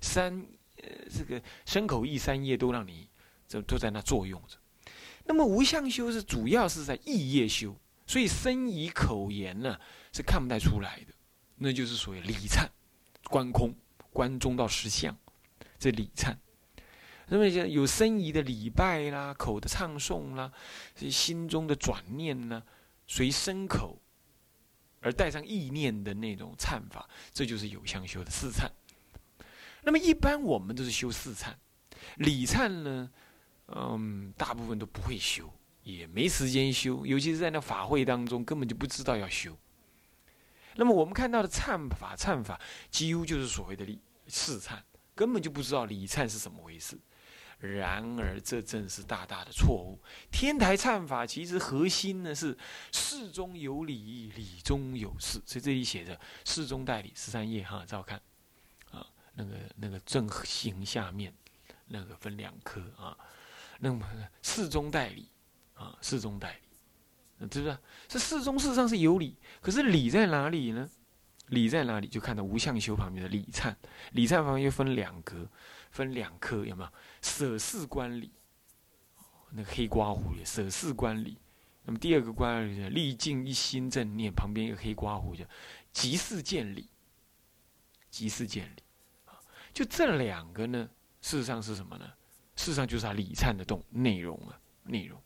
三呃这个身口意三业都让你这都在那作用着。那么无相修是主要是在意业修，所以身仪口言呢是看不太出来的，那就是所谓理忏、观空、观中到实相，这理忏。那么有身仪的礼拜啦，口的唱诵啦，心中的转念呢，随身口而带上意念的那种忏法，这就是有相修的四忏。那么一般我们都是修四忏，礼忏呢？嗯，大部分都不会修，也没时间修，尤其是在那法会当中，根本就不知道要修。那么我们看到的忏法、忏法，几乎就是所谓的礼四忏，根本就不知道礼忏是怎么回事。然而，这正是大大的错误。天台忏法其实核心呢是事中有理，理中有事，所以这里写着“事中代理”十三页哈，照看，那个那个正行下面那个分两科啊。那么事中代理，啊，事中代理，知不知道？这事中事实上是有理，可是理在哪里呢？理在哪里？就看到无相修旁边的理忏，理忏旁边又分两格，分两科，有没有？舍事观理，那个黑刮胡的舍事观理。那么第二个观理，历尽一心正念，旁边一个黑刮胡叫即事见理，即事见理。就这两个呢，事实上是什么呢？事实上就是他礼忏的动内容啊，内容。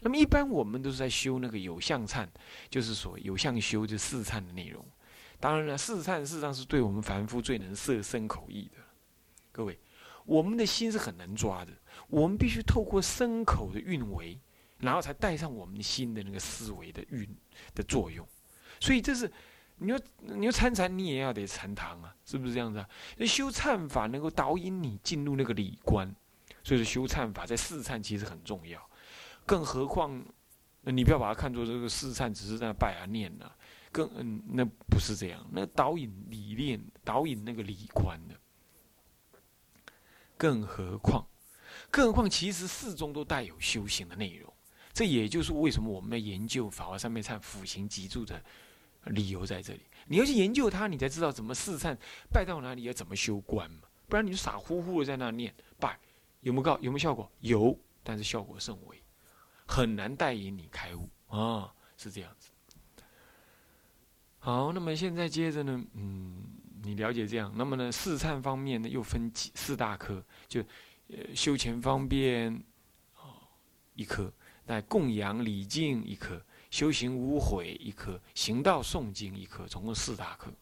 那么一般我们都是在修那个有相忏，就是说有相修这四忏的内容。当然了，四忏事实上是对我们凡夫最能摄身口意的。各位，我们的心是很难抓的，我们必须透过身口的运维，然后才带上我们心的那个思维的运的作用。所以这是你要你要参禅，你也要得禅堂啊，是不是这样子啊？那修忏法能够导引你进入那个理观。所以说修忏法在四忏其实很重要，更何况，你不要把它看作这个四忏只是在拜啊念啊，更嗯那不是这样，那导引理念导引那个理观的，更何况，更何况其实四中都带有修行的内容，这也就是为什么我们要研究法华三昧忏辅行集注的理由在这里。你要去研究它，你才知道怎么四忏拜到哪里要怎么修观嘛，不然你就傻乎乎的在那念拜。有没有告有没有效果？有，但是效果甚微，很难带引你开悟啊，是这样子。好，那么现在接着呢，嗯，你了解这样，那么呢，四忏方面呢又分几四大科，就呃修前方便哦一科，那供养礼敬一科，修行无悔一科，行道诵经一科，总共四大科，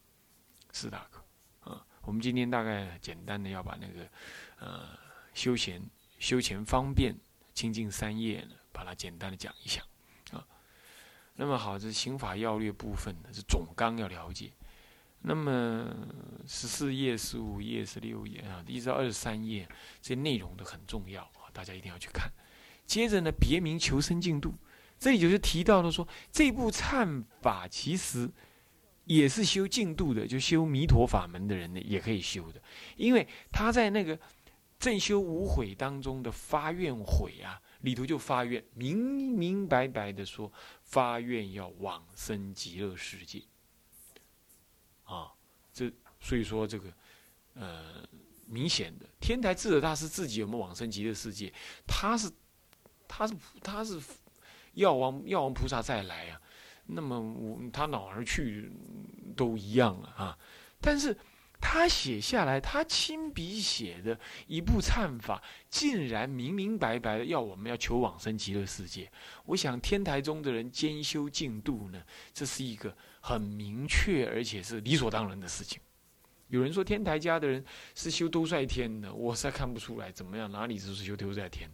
四大科啊。我们今天大概简单的要把那个呃。修闲、修前方便、清净三业呢，把它简单的讲一下啊。那么好，这刑法要略部分呢，是总纲要了解。那么十四页、十五页、十六页啊，一直到二十三页，这些内容都很重要啊，大家一定要去看。接着呢，别名求生净度，这里就是提到了说，这部忏法其实也是修净度的，就修弥陀法门的人呢，也可以修的，因为他在那个。正修无悔当中的发愿悔啊，里头就发愿，明明白白的说发愿要往生极乐世界啊，这所以说这个呃明显的天台智者大师自己有没有往生极乐世界？他是他是他是药王药王菩萨再来啊，那么他哪儿去都一样啊啊，但是。他写下来，他亲笔写的一部忏法，竟然明明白白的要我们要求往生极乐世界。我想天台中的人兼修净度呢，这是一个很明确而且是理所当然的事情。有人说天台家的人是修都率天的，我实在看不出来怎么样，哪里是修都率天？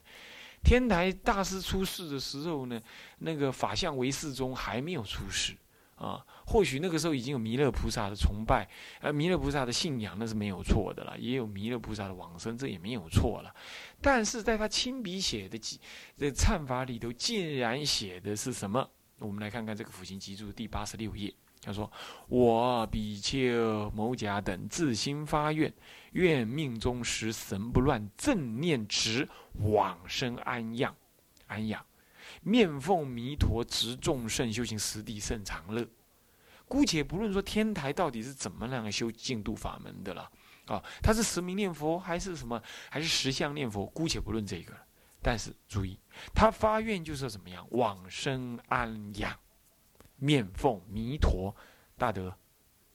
天台大师出世的时候呢，那个法相为世中还没有出世。啊，或许那个时候已经有弥勒菩萨的崇拜，呃，弥勒菩萨的信仰那是没有错的了，也有弥勒菩萨的往生，这也没有错了。但是在他亲笔写的几这忏法里头，竟然写的是什么？我们来看看这个《辅行集注》第八十六页，他说：“我比丘某甲等自心发愿，愿命中时神不乱，正念直，往生安养，安养。”面奉弥陀，执众圣修行实地甚长乐。姑且不论说天台到底是怎么样修净度法门的了，啊，他是实名念佛还是什么，还是实相念佛？姑且不论这个。但是注意，他发愿就是怎么样往生安养，面奉弥陀大德。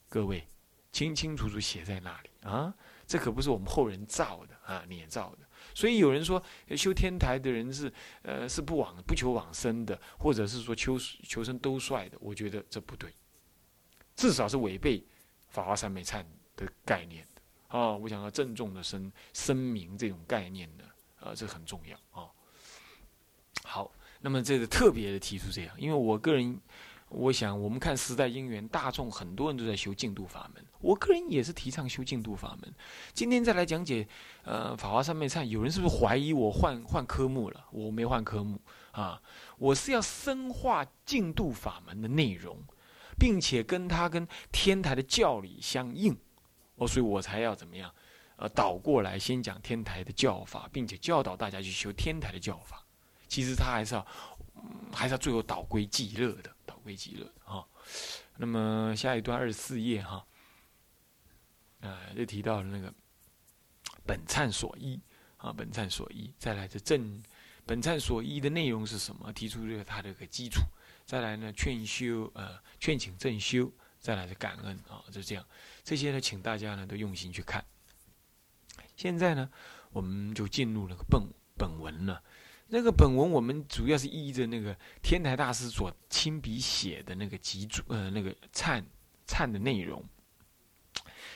各位，清清楚楚写在那里啊！这可不是我们后人造的啊，捏造的。所以有人说修天台的人是呃是不往不求往生的，或者是说求求生都帅的，我觉得这不对，至少是违背法华三昧忏的概念的啊！我想要郑重的声声明这种概念呢，啊，这很重要啊。好，那么这个特别的提出这样，因为我个人。我想，我们看时代因缘，大众很多人都在修净土法门。我个人也是提倡修净土法门。今天再来讲解，呃，《法华三昧忏》，有人是不是怀疑我换换科目了？我没换科目啊，我是要深化净土法门的内容，并且跟他跟天台的教理相应，哦，所以我才要怎么样？呃，倒过来先讲天台的教法，并且教导大家去修天台的教法。其实他还是要，还是要最后导归极乐的。危机了啊！那么下一段二十四页哈，呃，就提到了那个本忏所依啊，本忏所依。再来这正本忏所依的内容是什么？提出这个它这个基础。再来呢，劝修呃，劝请正修。再来是感恩啊，就这样。这些呢，请大家呢都用心去看。现在呢，我们就进入那个本本文了。那个本文我们主要是依着那个天台大师所亲笔写的那个集注，呃，那个忏忏的内容，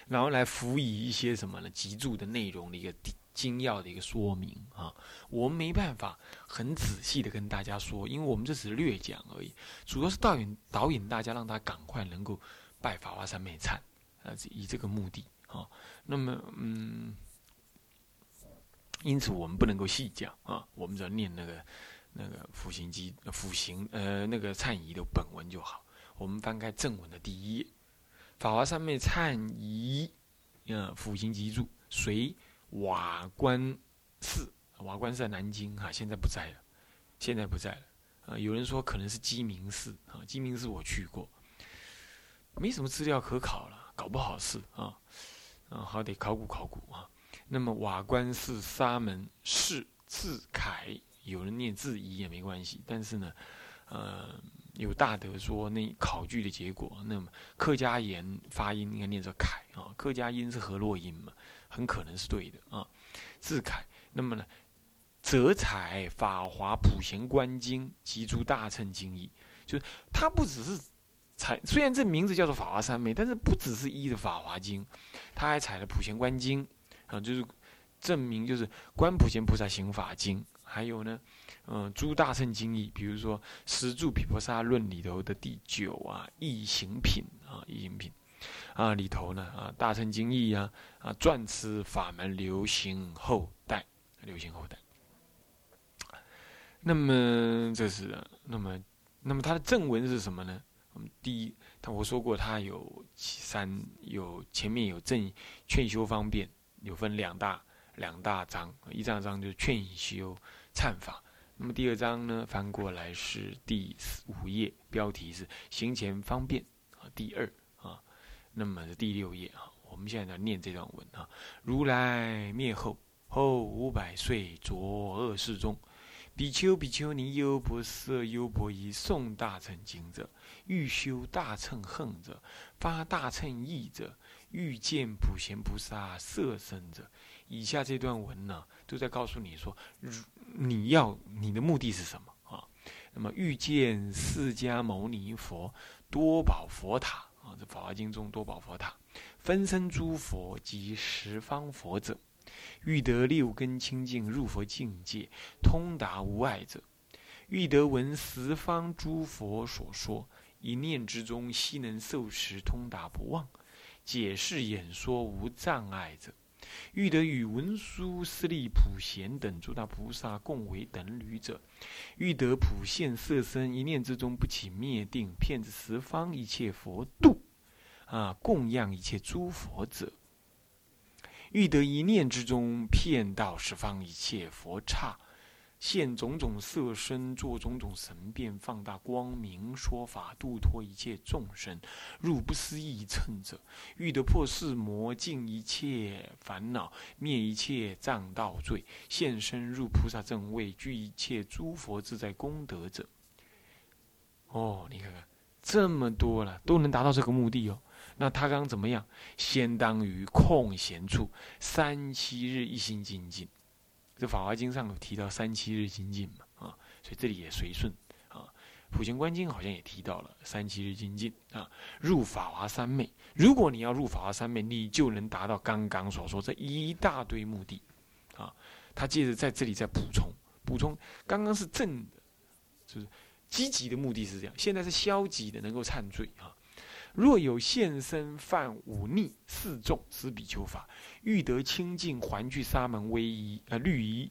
然后来辅以一些什么呢？集注的内容的一个精要的一个说明啊。我们没办法很仔细的跟大家说，因为我们这只是略讲而已，主要是导引导引大家，让他赶快能够拜法华三昧忏，啊，以这个目的啊。那么，嗯。因此，我们不能够细讲啊，我们只要念那个那个辅行机辅行呃那个忏仪的本文就好。我们翻开正文的第一页，《法华三昧忏仪》呃辅行集注，随瓦官寺，瓦官寺在南京哈，现在不在了，现在不在了。啊，有人说可能是鸡鸣寺啊，鸡鸣寺我去过，没什么资料可考了，搞不好是啊，啊，好得考古考古啊。那么瓦官寺沙门释字楷，有人念字仪也没关系。但是呢，呃，有大德说那考据的结果，那么客家言发音应该念作楷啊，客家音是河洛音嘛，很可能是对的啊。字楷，那么呢，则采法华普贤观经及诸大乘经义，就是它不只是采，虽然这名字叫做法华三昧，但是不只是一的法华经，他还采了普贤观经。啊，就是证明，就是《观普贤菩萨行法经》，还有呢，嗯，诸大乘经义，比如说《十住毗婆沙论》里头的第九啊，《异行品》啊，《异行品》啊里头呢啊，大乘经义啊啊，转持法门流行后代，流行后代。那么这是，那么那么它的正文是什么呢？我们第一，他我说过，它有三，有前面有正劝修方便。有分两大两大章，一章章就是劝修忏法。那么第二章呢，翻过来是第五页，标题是行前方便啊。第二啊，那么是第六页啊。我们现在在念这段文啊。如来灭后后五百岁，着恶世中，比丘比丘尼优婆塞优婆夷诵大乘经者，欲修大乘恨者，发大乘意者。欲见普贤菩萨色身者，以下这段文呢，都在告诉你说，你要你的目的是什么啊？那么欲见释迦牟尼佛多宝佛塔啊，这《法华经》中多宝佛塔，分身诸佛及十方佛者，欲得六根清净入佛境界，通达无碍者，欲得闻十方诸佛所说，一念之中悉能受持，通达不忘。解释演说无障碍者，欲得与文殊师利普贤等诸大菩萨共为等侣者，欲得普现色身一念之中不起灭定，骗子十方一切佛度，啊，供养一切诸佛者，欲得一念之中骗到十方一切佛刹，现种种色身，做种种神变，放大光明，说法度脱一切众生，入不思议乘者，欲得破世魔，尽一切烦恼，灭一切障道罪，现身入菩萨正位，具一切诸佛自在功德者。哦，你看看，这么多了，都能达到这个目的哦。那他刚怎么样？先当于空闲处，三七日一心精进。这《法华经》上有提到三七日精进嘛？啊，所以这里也随顺啊。《普贤观经》好像也提到了三七日精进啊。入法华三昧，如果你要入法华三昧，你就能达到刚刚所说这一大堆目的啊。他接着在这里再补充，补充刚刚是正的，就是积极的目的是这样，现在是消极的，能够忏罪啊。若有现身犯忤逆四众，施比丘法，欲得清净，还具沙门威仪啊律仪，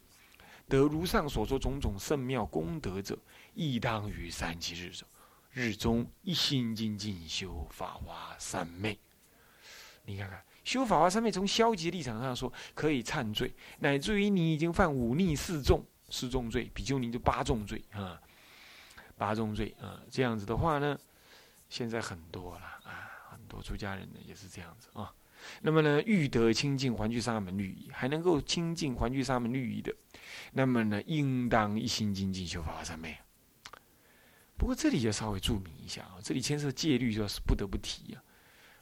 得如上所说种种圣妙功德者，亦当于三七日中，日中一心精进修法华三昧。你看看，修法华三昧，从消极立场上说，可以忏罪，乃至于你已经犯忤逆四众，四重罪，比丘尼就八重罪啊，八重罪啊，这样子的话呢？现在很多了啊，很多出家人呢也是这样子啊。那么呢，欲得清净还具沙门律仪，还能够清净还具沙门律仪的，那么呢，应当一心精进修法三昧。不过这里要稍微注明一下啊，这里牵涉戒律，就是不得不提啊。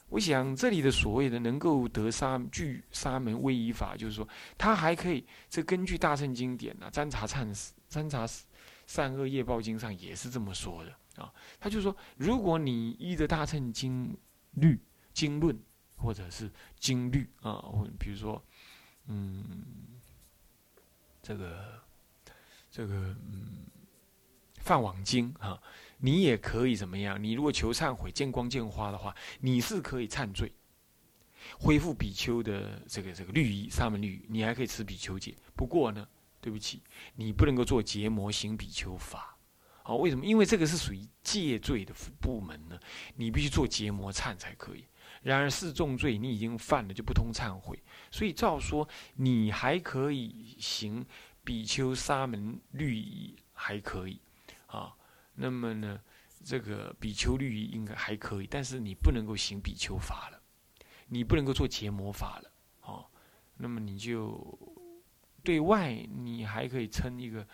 我想这里的所谓的能够得沙具沙门威仪法，就是说他还可以，这根据大乘经典啊，《占察忏》《占察善恶业报经》上也是这么说的。啊，他就说，如果你依着大乘经律、经论，或者是经律啊，或比如说，嗯，这个这个嗯，梵网经啊，你也可以怎么样？你如果求忏悔、见光见花的话，你是可以忏罪，恢复比丘的这个这个律仪、沙门律仪，你还可以持比丘戒。不过呢，对不起，你不能够做结魔行比丘法。哦，为什么？因为这个是属于戒罪的部门呢，你必须做结魔忏才可以。然而四重罪你已经犯了，就不通忏悔。所以照说，你还可以行比丘沙门律仪，还可以啊。那么呢，这个比丘律仪应该还可以，但是你不能够行比丘法了，你不能够做结魔法了。哦，那么你就对外你还可以称一个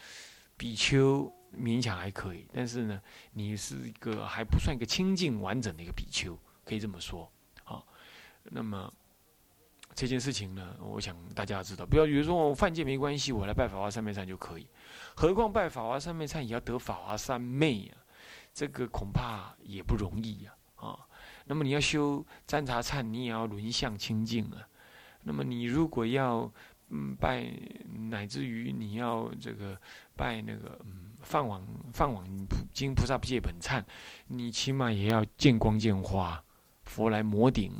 比丘。勉强还可以，但是呢，你是一个还不算一个清净完整的一个比丘，可以这么说，啊，那么这件事情呢，我想大家要知道，不要以为说我犯戒没关系，我来拜法华三昧忏就可以，何况拜法华三昧忏也要得法华三昧啊，这个恐怕也不容易呀，啊，那么你要修占察忏，你也要轮相清净啊，那么你如果要嗯拜，乃至于你要这个拜那个嗯。放往放往经菩萨不戒本忏，你起码也要见光见花，佛来摩顶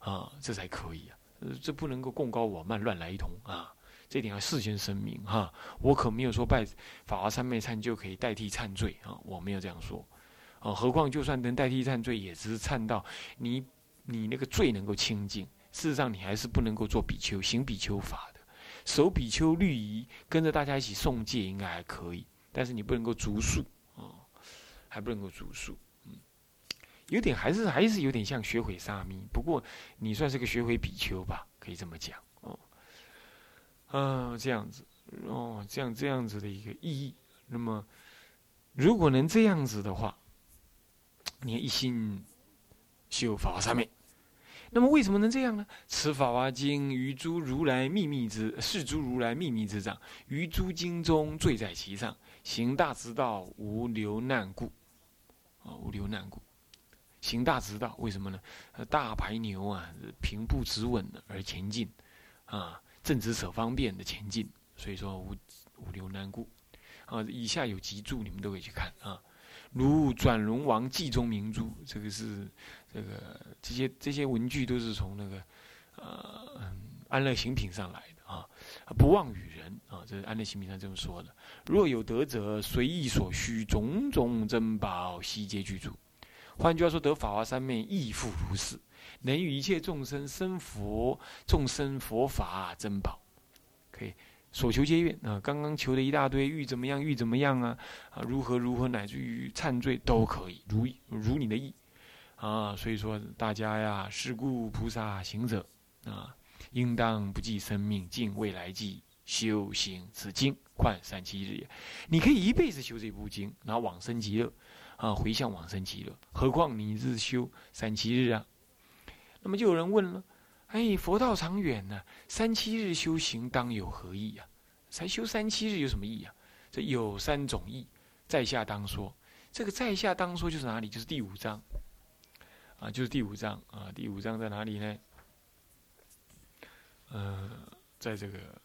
啊，这才可以啊。这不能够共高我慢乱来一通啊，这点要事先声明哈。我可没有说拜法华三昧忏就可以代替忏罪啊，我没有这样说啊。何况就算能代替忏罪，也只是忏到你你那个罪能够清净。事实上，你还是不能够做比丘行比丘法，守比丘律仪，跟着大家一起诵戒，应该还可以。但是你不能够逐数啊，还不能够逐数，嗯，有点还是还是有点像学会沙弥，不过你算是个学会比丘吧，可以这么讲哦，啊，这样子哦，这样这样子的一个意义。那么，如果能这样子的话，你一心修法上面。那么为什么能这样呢？此法华经于诸如来秘密之是诸如来秘密之藏，于诸经中坠在其上，行大直道无流难故。啊，无流难故，行大直道为什么呢？大白牛啊，平步直稳的而前进，啊，正直舍方便的前进，所以说无无流难故。啊，以下有集注，你们都可以去看啊。如转轮王记中明珠，这个是这个这些这些文具都是从那个呃安乐行品上来的啊，不忘与人啊，这是安乐行品上这么说的。若有德者，随意所需，种种珍宝悉皆具足。换句话说，得法华三昧亦复如是，能与一切众生生佛众生佛法珍宝，可以所求皆愿啊，刚刚求的一大堆，欲怎么样，欲怎么样啊？啊，如何如何，乃至于忏罪都可以，如如你的意啊。所以说，大家呀，是故菩萨行者啊，应当不计生命，尽未来际，修行此经，宽三七日也。你可以一辈子修这部经，然后往生极乐啊，回向往生极乐。何况你是修三七日啊？那么就有人问了。哎，佛道长远呢，三七日修行当有何意啊？才修三七日有什么意啊？这有三种意，在下当说。这个在下当说就是哪里？就是第五章啊，就是第五章啊。第五章在哪里呢？呃，在这个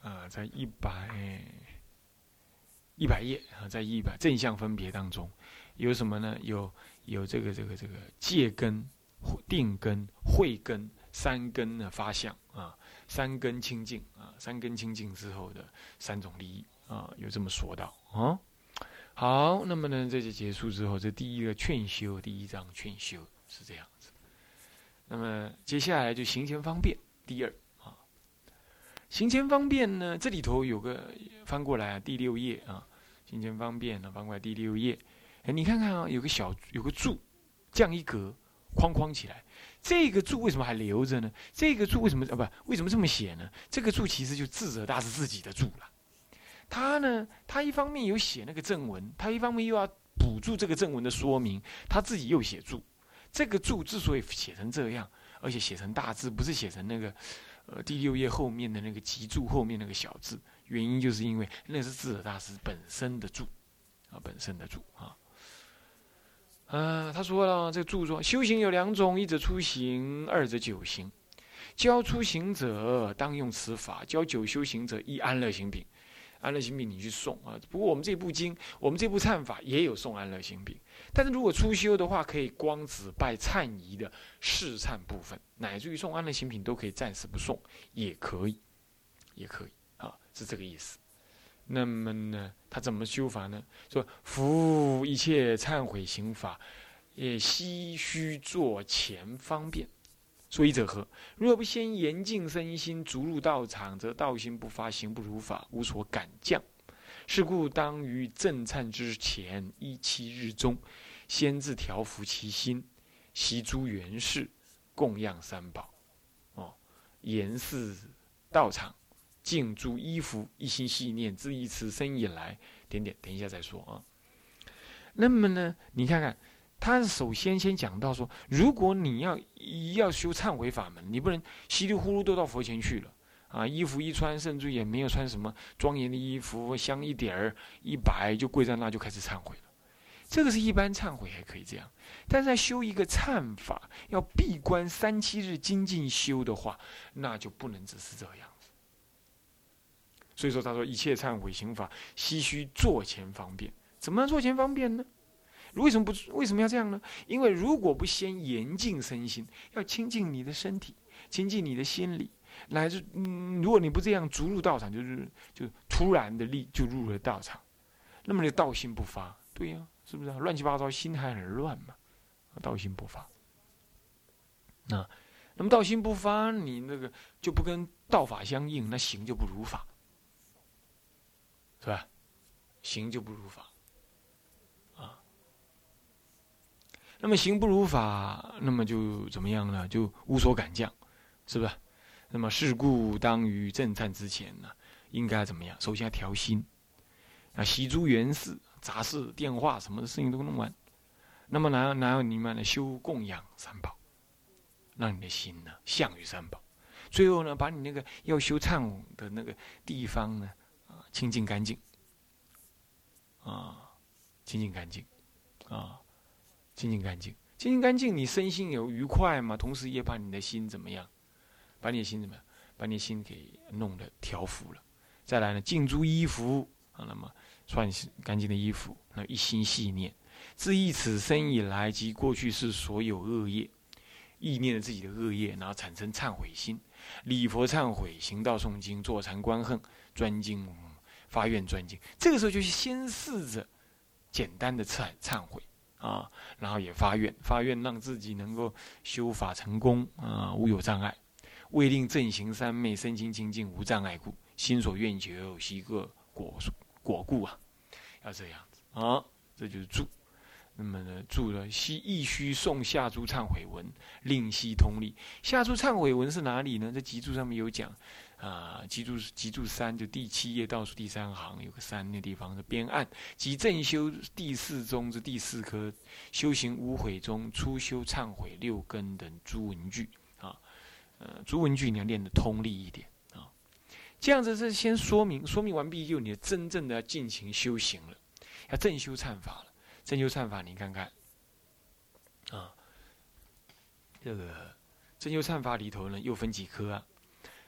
啊，在一百一百页啊，在一百正向分别当中。有什么呢？有有这个这个这个戒根、定根、慧根三根的发相啊，三根清净啊，三根清净之后的三种利益啊，有这么说到啊。好，那么呢，这就结束之后，这第一个劝修，第一章劝修是这样子。那么接下来就行前方便第二啊，行前方便呢，这里头有个翻过来啊，第六页啊，行前方便呢，翻过来第六页。你看看啊，有个小有个柱，这样一格框框起来，这个柱为什么还留着呢？这个柱为什么啊不？为什么这么写呢？这个柱其实就智者大师自己的柱了。他呢，他一方面有写那个正文，他一方面又要补助这个正文的说明，他自己又写注。这个注之所以写成这样，而且写成大字，不是写成那个呃第六页后面的那个集注后面那个小字，原因就是因为那是智者大师本身的注啊，本身的注啊。嗯，他说了，这个著作修行有两种，一者出行，二者久行。教出行者当用此法，教九修行者依安乐行品。安乐行品你去送啊。不过我们这部经，我们这部忏法也有送安乐行品。但是如果初修的话，可以光只拜忏仪的试忏部分，乃至于送安乐行品都可以暂时不送，也可以，也可以啊，是这个意思。那么呢，他怎么修法呢？说服一切忏悔行法，也唏须做前方便。所以者何？若不先严净身心，逐入道场，则道心不发，行不如法，无所感降。是故当于正忏之前一七日中，先自调伏其心，习诸缘事，供养三宝，哦，严饰道场。净诸衣服，一心系念，自一此生以来，点点，等一下再说啊。那么呢，你看看，他首先先讲到说，如果你要要修忏悔法门，你不能稀里糊涂都到佛前去了啊。衣服一穿，甚至也没有穿什么庄严的衣服，香一点儿一摆就跪在那就开始忏悔了。这个是一般忏悔还可以这样，但是在修一个忏法，要闭关三七日精进修的话，那就不能只是这样。所以说，他说一切忏悔刑法，唏须坐前方便。怎么坐前方便呢？为什么不为什么要这样呢？因为如果不先严禁身心，要清净你的身体，清净你的心理，乃至嗯，如果你不这样逐入道场，就是就突然的力就入了道场，那么你道心不发，对呀，是不是乱七八糟，心还很乱嘛？道心不发，那那么道心不发，你那个就不跟道法相应，那行就不如法。对吧？行就不如法，啊。那么行不如法，那么就怎么样呢？就无所敢降，是不是？那么事故当于正忏之前呢，应该怎么样？首先要调心，啊，洗诸缘事、杂事、电话什么的事情都弄完。那么然后然后你们呢修供养三宝，让你的心呢向于三宝。最后呢，把你那个要修忏的那个地方呢。清净干净，啊，清净干净，啊，清净干净，清净干净，你身心有愉快嘛？同时也把你的心怎么样？把你的心怎么样？把你的心给弄得调服了。再来呢，净诸衣服啊，那么穿干净的衣服，那一心细念，自忆此生以来及过去是所有恶业，意念了自己的恶业，然后产生忏悔心，礼佛忏悔，行道诵经，坐禅观恨，专精。发愿专精，这个时候就是先试着简单的忏忏悔啊，然后也发愿，发愿让自己能够修法成功啊，无有障碍。为令正行三昧身心清净无障碍故，心所愿求悉个果果故啊，要这样子啊，这就是注。那么呢，注了悉亦须诵下诸忏悔文，令悉通力。下诸忏悔文是哪里呢？在集注上面有讲啊，集注集注三就第七页倒数第三行有个三那地方的边案，即正修第四宗之第四科，修行无悔中初修忏悔六根等诸文句啊，呃，诸文句你要练得通利一点啊。这样子是先说明，说明完毕就你真正的要进行修行了，要正修忏法了。正修忏法，你看看，啊，这个正修忏法里头呢，又分几科啊？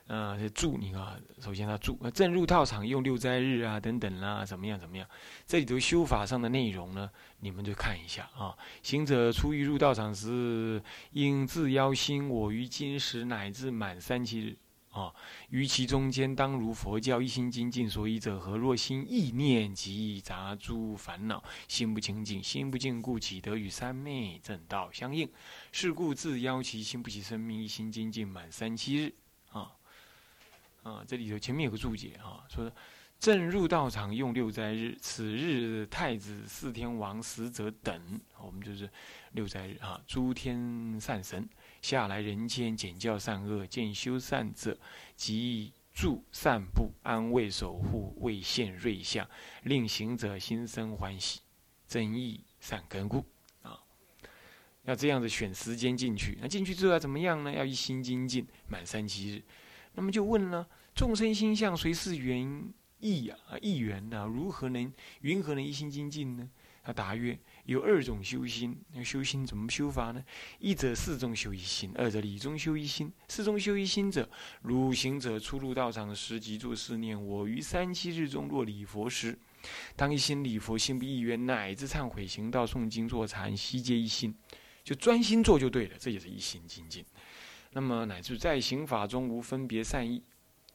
啊，这住你看，首先他住，正入道场用六斋日啊，等等啦，怎么样怎么样？这里头修法上的内容呢，你们就看一下啊。行者初欲入道场时，应自邀心，我于今时乃至满三七日。啊，于其中间当如佛教一心精进，所以者何？若心意念及杂诸烦恼，心不清净，心不净故，岂得与三昧正道相应？是故自邀其心不起生命，一心精进满三七日。啊，这里头前面有个注解啊，说正入道场用六斋日，此日太子、四天王、使者等，我们就是六斋日啊，诸天善神。下来人间简教善恶，见修善者，即助散布安慰守护，为现瑞相，令行者心生欢喜，增益善根故啊！要这样子选时间进去，那进去之后要怎么样呢？要一心精进满三七日。那么就问了：众生心相谁是缘意啊？意缘呐？如何能云何能一心精进呢？他答曰。有二种修心，那修心怎么修法呢？一者四中修一心，二者理中修一心。四中修一心者，如行者初入道场时，即作思念：我于三七日中若礼佛时，当一心礼佛，心不意愿，乃至忏悔行道、诵经、坐禅，悉皆一心，就专心做就对了。这也是一心精进。那么乃至在行法中无分别善意，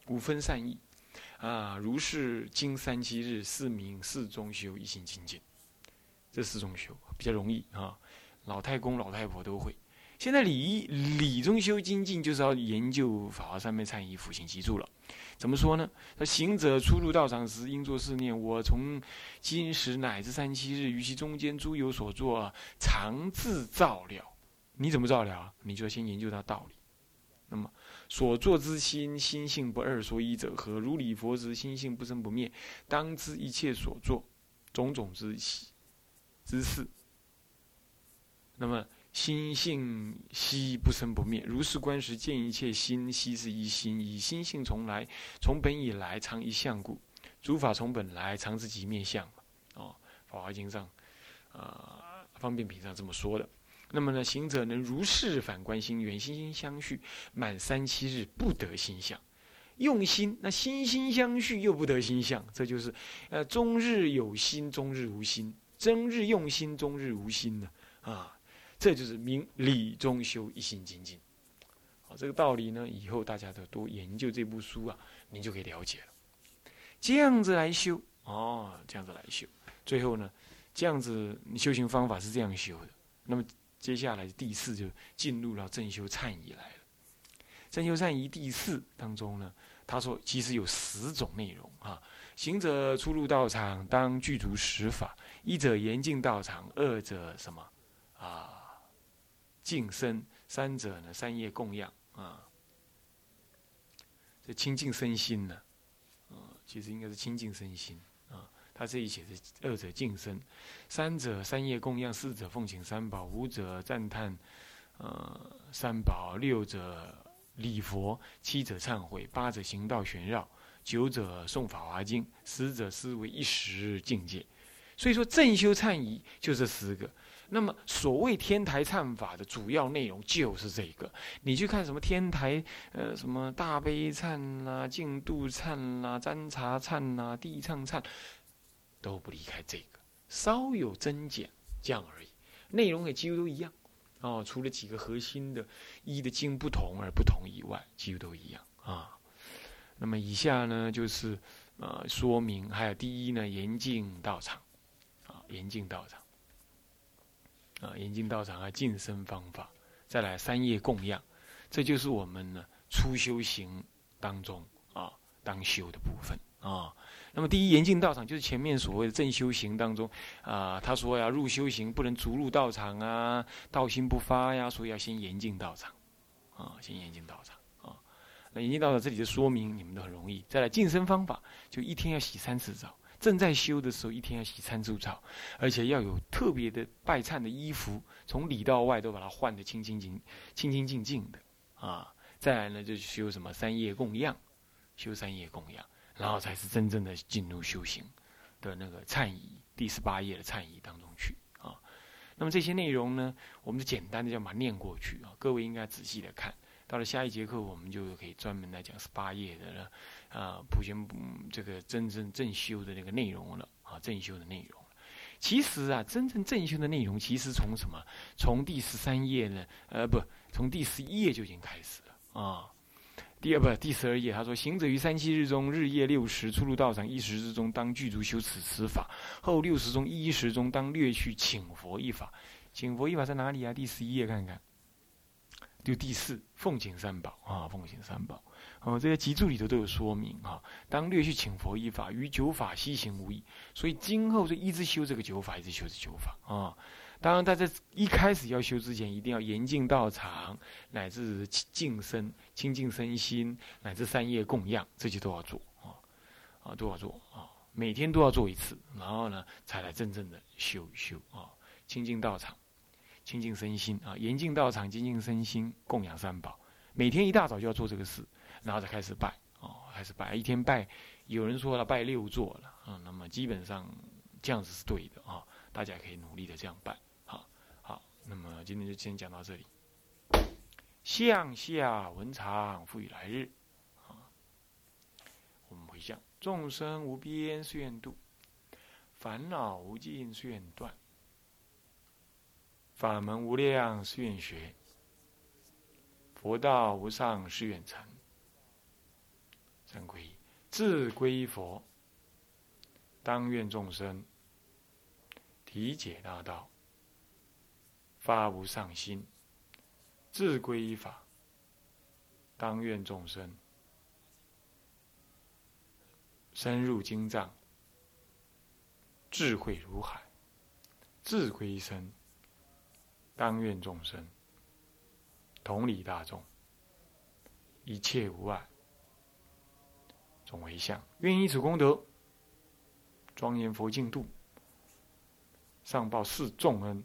无分善意啊，如是经三七日，四名四中修一心精进。这四种修比较容易啊，老太公、老太婆都会。现在理理中修精进，就是要研究《法华三昧忏仪辅行集注了。怎么说呢？那行者初入道场时，应作是念：我从今时乃至三七日，于其中间诸有所作，常自照料。你怎么照料啊？你就要先研究它道理。那么所作之心，心性不二，所以者何？如理佛之，心性不生不灭，当知一切所作种种之喜。之事，那么心性悉不生不灭，如是观时，见一切心悉是一心，以心性从来，从本以来常一相故，诸法从本来常自己灭相。哦，《法华经》上，啊，方便品上这么说的。那么呢，行者能如是反观心缘，心心相续，满三七日不得心相，用心那心心相续又不得心相，这就是呃，终日有心，终日无心。终日用心，终日无心呢？啊，这就是明理中修一心精进。好，这个道理呢，以后大家都多研究这部书啊，您就可以了解了。这样子来修，哦，这样子来修，最后呢，这样子修行方法是这样修的。那么接下来第四就进入了正修忏仪来了。正修忏仪第四当中呢，他说其实有十种内容啊。行者出入道场，当具足十法。一者严禁道场，二者什么啊？净身，三者呢？三业供养啊。这清净身心呢？啊，其实应该是清净身心。他这里写的二者净身，三者三业供养，四者奉请三宝，五者赞叹呃三宝，六者礼佛，七者忏悔，八者行道玄绕，九者诵法华经，十者思维一时境界。所以说正修忏仪就这十个，那么所谓天台忏法的主要内容就是这个。你去看什么天台，呃，什么大悲忏啦、净度忏啦、占茶忏啦、地忏忏，都不离开这个，稍有增减这样而已。内容也几乎都一样，哦，除了几个核心的一的经不同而不同以外，几乎都一样啊。那么以下呢，就是呃说明，还有第一呢，严禁道场。啊严禁道场。啊，严禁道场啊，净身方法，再来三业供养，这就是我们呢初修行当中啊当修的部分啊。那么第一严禁道场就是前面所谓的正修行当中啊，他说呀入修行不能逐入道场啊，道心不发呀，所以要先严禁道场啊，先严禁道场啊。那严禁道场这里的说明你们都很容易。再来净身方法，就一天要洗三次澡。正在修的时候，一天要洗三次澡，而且要有特别的拜忏的衣服，从里到外都把它换的清清净、清清净净的啊。再来呢，就修什么三业供养，修三业供养，然后才是真正的进入修行的那个忏仪第十八页的忏仪当中去啊。那么这些内容呢，我们就简单的就把它念过去啊，各位应该仔细的看。到了下一节课，我们就可以专门来讲十八页的了，啊，普贤这个真正正修的那个内容了啊，正修的内容。其实啊，真正正修的内容，其实从什么？从第十三页呢？呃，不，从第十一页就已经开始了啊。第二不，第十二页，他说：行者于三七日中，日夜六时出入道场一时之中，当具足修此此法；后六时中一时中，当略去请佛一法。请佛一法在哪里啊？第十一页看看。就第四，奉请三宝啊，奉请三宝，哦，这些集注里头都有说明啊。当略去请佛一法，与九法西行无异。所以今后就一直修这个九法，一直修这九法啊。当然，在这一开始要修之前，一定要严禁道场，乃至净身、清净身心，乃至三业供养，这些都要做啊，啊，都要做啊，每天都要做一次，然后呢，才来真正的修修啊，清净道场。清净身心啊，严禁道场，清净身心，供养三宝。每天一大早就要做这个事，然后再开始拜啊，开始拜。一天拜，有人说了拜六座了啊。那么基本上这样子是对的啊，大家可以努力的这样拜。那么今天就先讲到这里。向下文长，赋予来日啊。我们回向：众生无边誓愿度，烦恼无尽誓愿断。法门无量誓愿学，佛道无上誓愿成。三皈依，自归佛，当愿众生体解大道，发无上心；自归依法，当愿众生深入经藏，智慧如海；自归身。当愿众生同理大众，一切无碍，总为相。愿以此功德，庄严佛净土，上报四重恩，